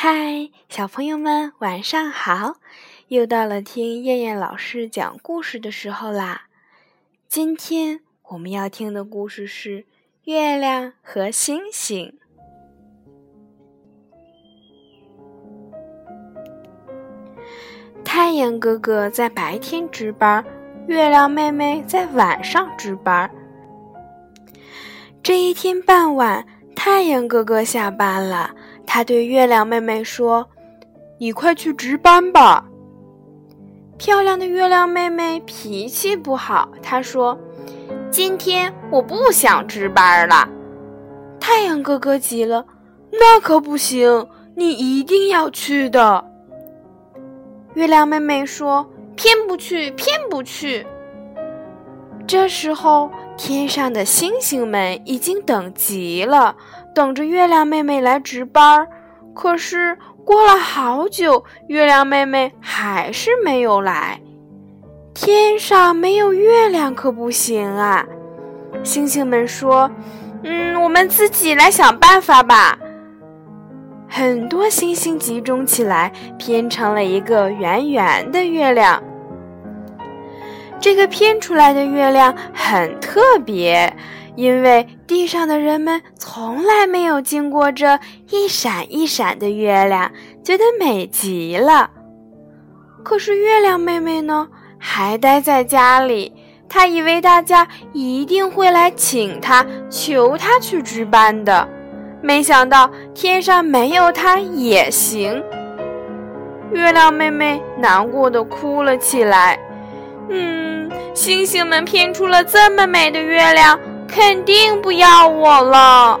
嗨，小朋友们，晚上好！又到了听燕燕老师讲故事的时候啦。今天我们要听的故事是《月亮和星星》。太阳哥哥在白天值班，月亮妹妹在晚上值班。这一天傍晚，太阳哥哥下班了。他对月亮妹妹说：“你快去值班吧。”漂亮的月亮妹妹脾气不好，她说：“今天我不想值班了。”太阳哥哥急了：“那可不行，你一定要去的。”月亮妹妹说：“偏不去，偏不去。”这时候，天上的星星们已经等急了。等着月亮妹妹来值班，可是过了好久，月亮妹妹还是没有来。天上没有月亮可不行啊！星星们说：“嗯，我们自己来想办法吧。”很多星星集中起来，拼成了一个圆圆的月亮。这个拼出来的月亮很特别。因为地上的人们从来没有见过这一闪一闪的月亮，觉得美极了。可是月亮妹妹呢，还待在家里。她以为大家一定会来请她，求她去值班的。没想到天上没有她也行。月亮妹妹难过的哭了起来。嗯，星星们拼出了这么美的月亮。肯定不要我了。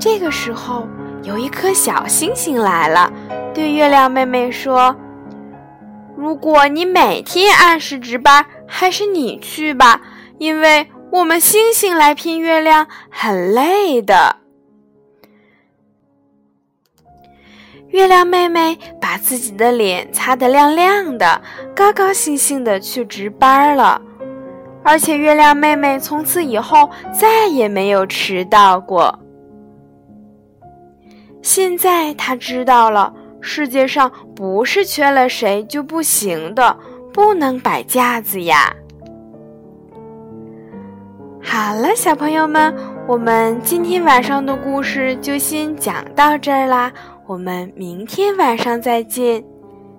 这个时候，有一颗小星星来了，对月亮妹妹说：“如果你每天按时值班，还是你去吧，因为我们星星来拼月亮很累的。”月亮妹妹把自己的脸擦得亮亮的，高高兴兴的去值班了。而且，月亮妹妹从此以后再也没有迟到过。现在她知道了，世界上不是缺了谁就不行的，不能摆架子呀。好了，小朋友们，我们今天晚上的故事就先讲到这儿啦，我们明天晚上再见，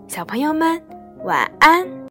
小朋友们晚安。